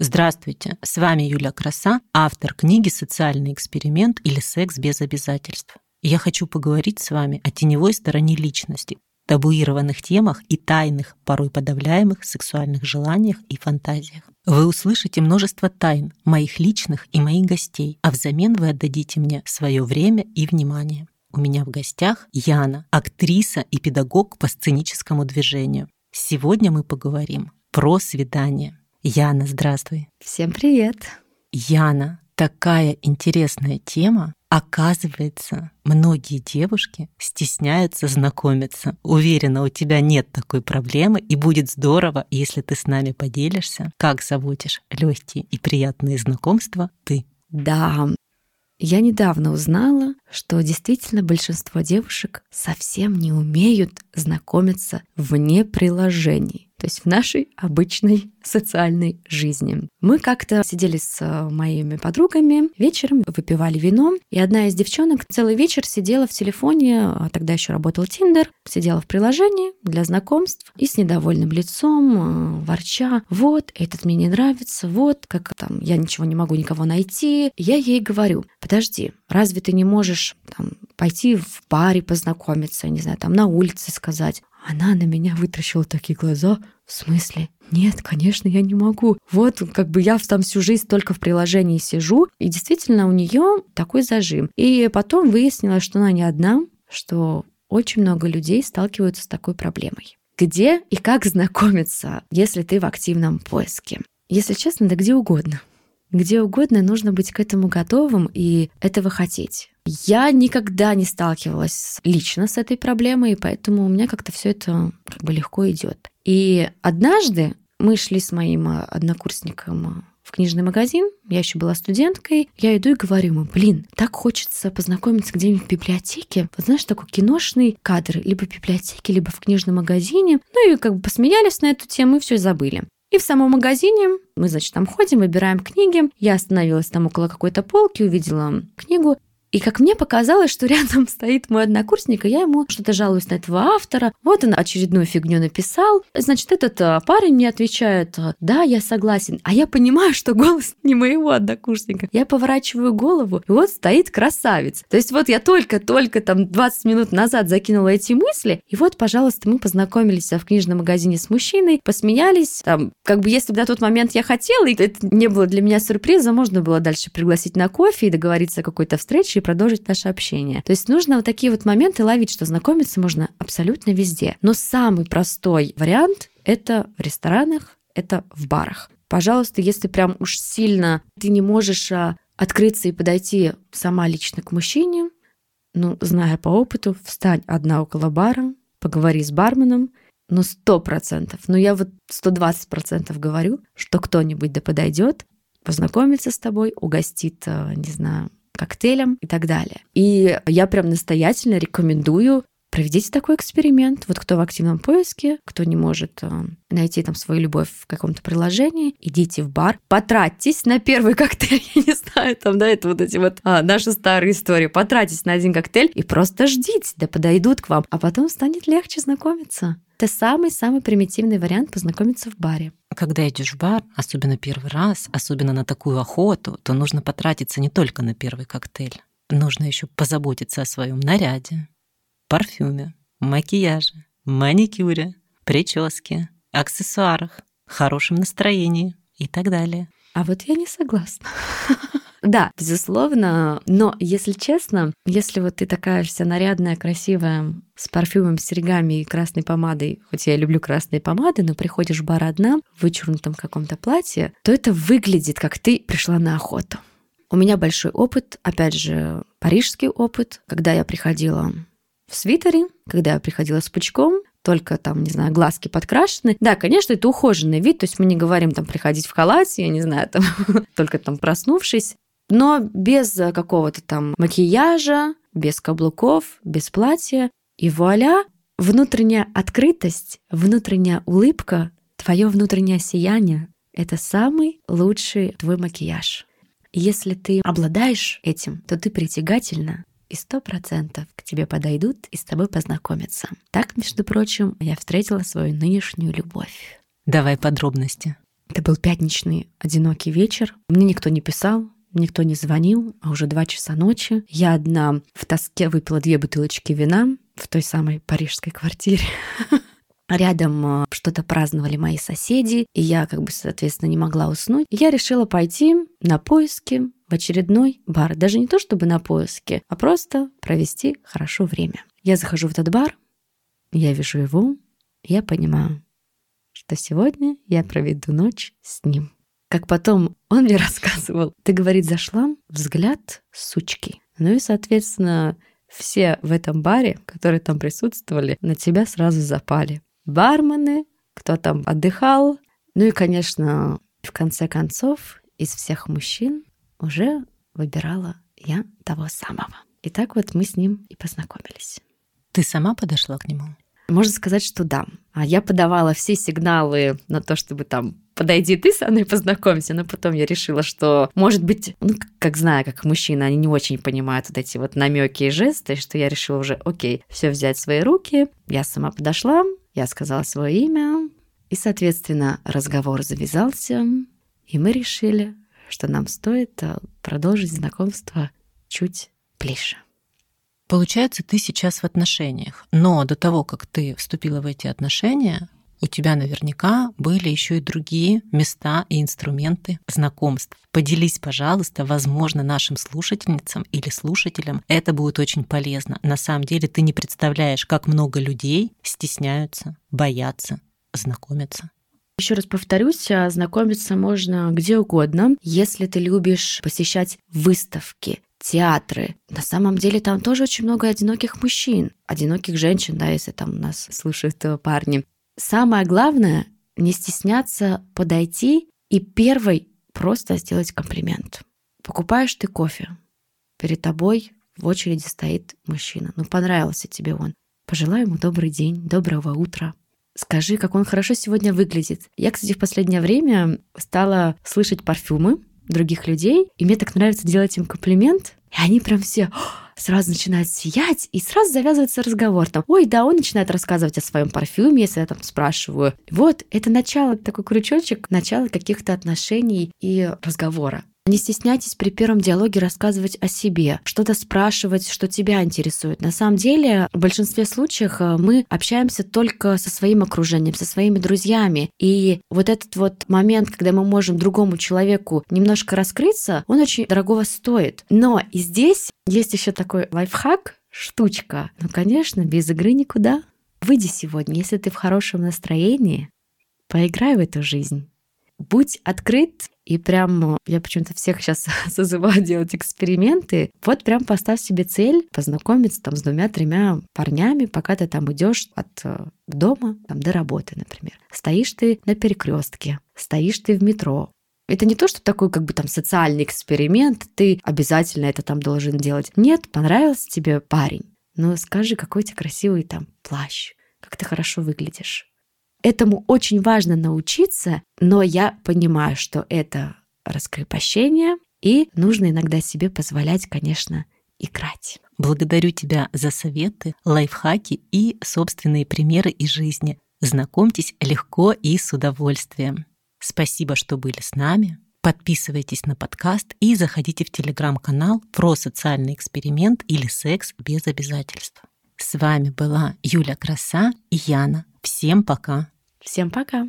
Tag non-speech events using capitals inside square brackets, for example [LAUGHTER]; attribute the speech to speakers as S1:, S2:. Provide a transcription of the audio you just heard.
S1: Здравствуйте, с вами Юля Краса, автор книги «Социальный эксперимент» или «Секс без обязательств». Я хочу поговорить с вами о теневой стороне личности, табуированных темах и тайных, порой подавляемых сексуальных желаниях и фантазиях. Вы услышите множество тайн моих личных и моих гостей, а взамен вы отдадите мне свое время и внимание. У меня в гостях Яна, актриса и педагог по сценическому движению. Сегодня мы поговорим про свидание. Яна, здравствуй.
S2: Всем привет.
S1: Яна, такая интересная тема. Оказывается, многие девушки стесняются знакомиться. Уверена, у тебя нет такой проблемы, и будет здорово, если ты с нами поделишься, как заводишь легкие и приятные знакомства ты.
S2: Да, я недавно узнала, что действительно большинство девушек совсем не умеют знакомиться вне приложений то есть в нашей обычной социальной жизни. Мы как-то сидели с э, моими подругами вечером, выпивали вино, и одна из девчонок целый вечер сидела в телефоне, а тогда еще работал Тиндер, сидела в приложении для знакомств и с недовольным лицом, э, ворча, вот, этот мне не нравится, вот, как там, я ничего не могу никого найти. Я ей говорю, подожди, разве ты не можешь там, пойти в баре познакомиться, не знаю, там на улице сказать, она на меня вытращила такие глаза. В смысле? Нет, конечно, я не могу. Вот как бы я там всю жизнь только в приложении сижу, и действительно у нее такой зажим. И потом выяснилось, что она не одна, что очень много людей сталкиваются с такой проблемой. Где и как знакомиться, если ты в активном поиске? Если честно, да где угодно. Где угодно нужно быть к этому готовым и этого хотеть. Я никогда не сталкивалась лично с этой проблемой, поэтому у меня как-то все это как бы легко идет. И однажды мы шли с моим э, однокурсником э, в книжный магазин, я еще была студенткой, я иду и говорю ему, блин, так хочется познакомиться где-нибудь в библиотеке. Вот знаешь, такой киношный кадр, либо в библиотеке, либо в книжном магазине. Ну и как бы посмеялись на эту тему и все забыли. И в самом магазине мы, значит, там ходим, выбираем книги. Я остановилась там около какой-то полки, увидела книгу. И как мне показалось, что [LAUGHS] рядом стоит мой однокурсник, и я ему что-то жалуюсь на этого автора. Вот он очередную фигню написал. Значит, этот а, парень мне отвечает, да, я согласен. А я понимаю, что голос не моего однокурсника. Я поворачиваю голову, и вот стоит красавец. То есть вот я только-только там 20 минут назад закинула эти мысли, и вот, пожалуйста, мы познакомились в книжном магазине с мужчиной, посмеялись. Там, как бы если бы на тот момент я хотела, и это не было для меня сюрпризом, можно было дальше пригласить на кофе и договориться о какой-то встрече, и продолжить наше общение. То есть нужно вот такие вот моменты ловить, что знакомиться можно абсолютно везде. Но самый простой вариант — это в ресторанах, это в барах. Пожалуйста, если прям уж сильно ты не можешь а, открыться и подойти сама лично к мужчине, ну, зная по опыту, встань одна около бара, поговори с барменом, ну, сто процентов. Ну, я вот сто двадцать процентов говорю, что кто-нибудь да подойдет, познакомится с тобой, угостит, а, не знаю, коктейлям и так далее. И я прям настоятельно рекомендую Проведите такой эксперимент. Вот кто в активном поиске, кто не может э, найти там свою любовь в каком-то приложении, идите в бар, потратьтесь на первый [LAUGHS] коктейль, я не знаю, там, да, это вот эти вот а, наши старые истории. Потратьтесь на один коктейль и просто ждите, да подойдут к вам, а потом станет легче знакомиться. Это самый-самый примитивный вариант познакомиться в баре.
S1: Когда идешь в бар, особенно первый раз, особенно на такую охоту, то нужно потратиться не только на первый коктейль. Нужно еще позаботиться о своем наряде, парфюме, макияже, маникюре, прическе, аксессуарах, хорошем настроении и так далее.
S2: А вот я не согласна. [LAUGHS] Да, безусловно, но если честно, если вот ты такая вся нарядная, красивая, с парфюмом, с серьгами и красной помадой, хоть я люблю красные помады, но приходишь в бар одна в вычурнутом каком-то платье, то это выглядит, как ты пришла на охоту. У меня большой опыт, опять же, парижский опыт, когда я приходила в свитере, когда я приходила с пучком, только там, не знаю, глазки подкрашены. Да, конечно, это ухоженный вид, то есть мы не говорим там приходить в халате, я не знаю, там, [LAUGHS] только там проснувшись но без какого-то там макияжа, без каблуков, без платья. И вуаля, внутренняя открытость, внутренняя улыбка, твое внутреннее сияние — это самый лучший твой макияж. Если ты обладаешь этим, то ты притягательна, и сто процентов к тебе подойдут и с тобой познакомятся. Так, между прочим, я встретила свою нынешнюю любовь.
S1: Давай подробности.
S2: Это был пятничный одинокий вечер. Мне никто не писал, никто не звонил, а уже два часа ночи. Я одна в тоске выпила две бутылочки вина в той самой парижской квартире. [LAUGHS] Рядом э, что-то праздновали мои соседи, и я, как бы, соответственно, не могла уснуть. я решила пойти на поиски в очередной бар. Даже не то чтобы на поиски, а просто провести хорошо время. Я захожу в этот бар, я вижу его, я понимаю, что сегодня я проведу ночь с ним. Как потом он мне [LAUGHS] рассказывал, ты, говорит, зашла, взгляд сучки. Ну и, соответственно, все в этом баре, которые там присутствовали, на тебя сразу запали бармены, кто там отдыхал. Ну и, конечно, в конце концов, из всех мужчин уже выбирала я того самого. И так вот мы с ним и познакомились.
S1: Ты сама подошла к нему?
S2: Можно сказать, что да. А я подавала все сигналы на то, чтобы там подойди ты со мной познакомься, но потом я решила, что, может быть, ну, как знаю, как мужчина, они не очень понимают вот эти вот намеки и жесты, что я решила уже, окей, все взять в свои руки. Я сама подошла, я сказала свое имя, и, соответственно, разговор завязался, и мы решили, что нам стоит э, продолжить знакомство чуть ближе.
S1: Получается, ты сейчас в отношениях, но до того, как ты вступила в эти отношения, у тебя наверняка были еще и другие места и инструменты знакомств. Поделись, пожалуйста, возможно, нашим слушательницам или слушателям это будет очень полезно. На самом деле ты не представляешь, как много людей стесняются, боятся знакомиться.
S2: Еще раз повторюсь, а, знакомиться можно где угодно, если ты любишь посещать выставки, театры. На самом деле там тоже очень много одиноких мужчин, одиноких женщин, да, если там нас слушают э, парни. Самое главное — не стесняться подойти и первой просто сделать комплимент. Покупаешь ты кофе, перед тобой в очереди стоит мужчина. Ну, понравился тебе он. Пожелай ему добрый день, доброго утра. Скажи, как он хорошо сегодня выглядит. Я, кстати, в последнее время стала слышать парфюмы других людей, и мне так нравится делать им комплимент, и они прям все сразу начинают сиять, и сразу завязывается разговор. Там, ой, да, он начинает рассказывать о своем парфюме, если я там спрашиваю. Вот, это начало, такой крючочек, начало каких-то отношений и разговора. Не стесняйтесь при первом диалоге рассказывать о себе, что-то спрашивать, что тебя интересует. На самом деле, в большинстве случаев э, мы общаемся только со своим окружением, со своими друзьями. И вот этот вот момент, когда мы можем другому человеку немножко раскрыться, он очень дорогого стоит. Но и здесь есть еще такой лайфхак, штучка. Ну, конечно, без игры никуда. Выйди сегодня, если ты в хорошем настроении, поиграй в эту жизнь. Будь открыт и прям я почему-то всех сейчас [LAUGHS] созываю делать эксперименты. Вот прям поставь себе цель познакомиться там с двумя-тремя парнями, пока ты там идешь от э, дома там, до работы, например. Стоишь ты на перекрестке, стоишь ты в метро, это не то, что такой как бы там социальный эксперимент, ты обязательно это там должен делать. Нет, понравился тебе парень. Ну скажи, какой тебя красивый там плащ, как ты хорошо выглядишь. Этому очень важно научиться, но я понимаю, что это раскрепощение, и нужно иногда себе позволять, конечно, играть.
S1: Благодарю тебя за советы, лайфхаки и собственные примеры из жизни. Знакомьтесь легко и с удовольствием. Спасибо, что были с нами. Подписывайтесь на подкаст и заходите в телеграм-канал про социальный эксперимент или секс без обязательств. С вами была Юля Краса и Яна. Всем пока.
S2: Всем пока.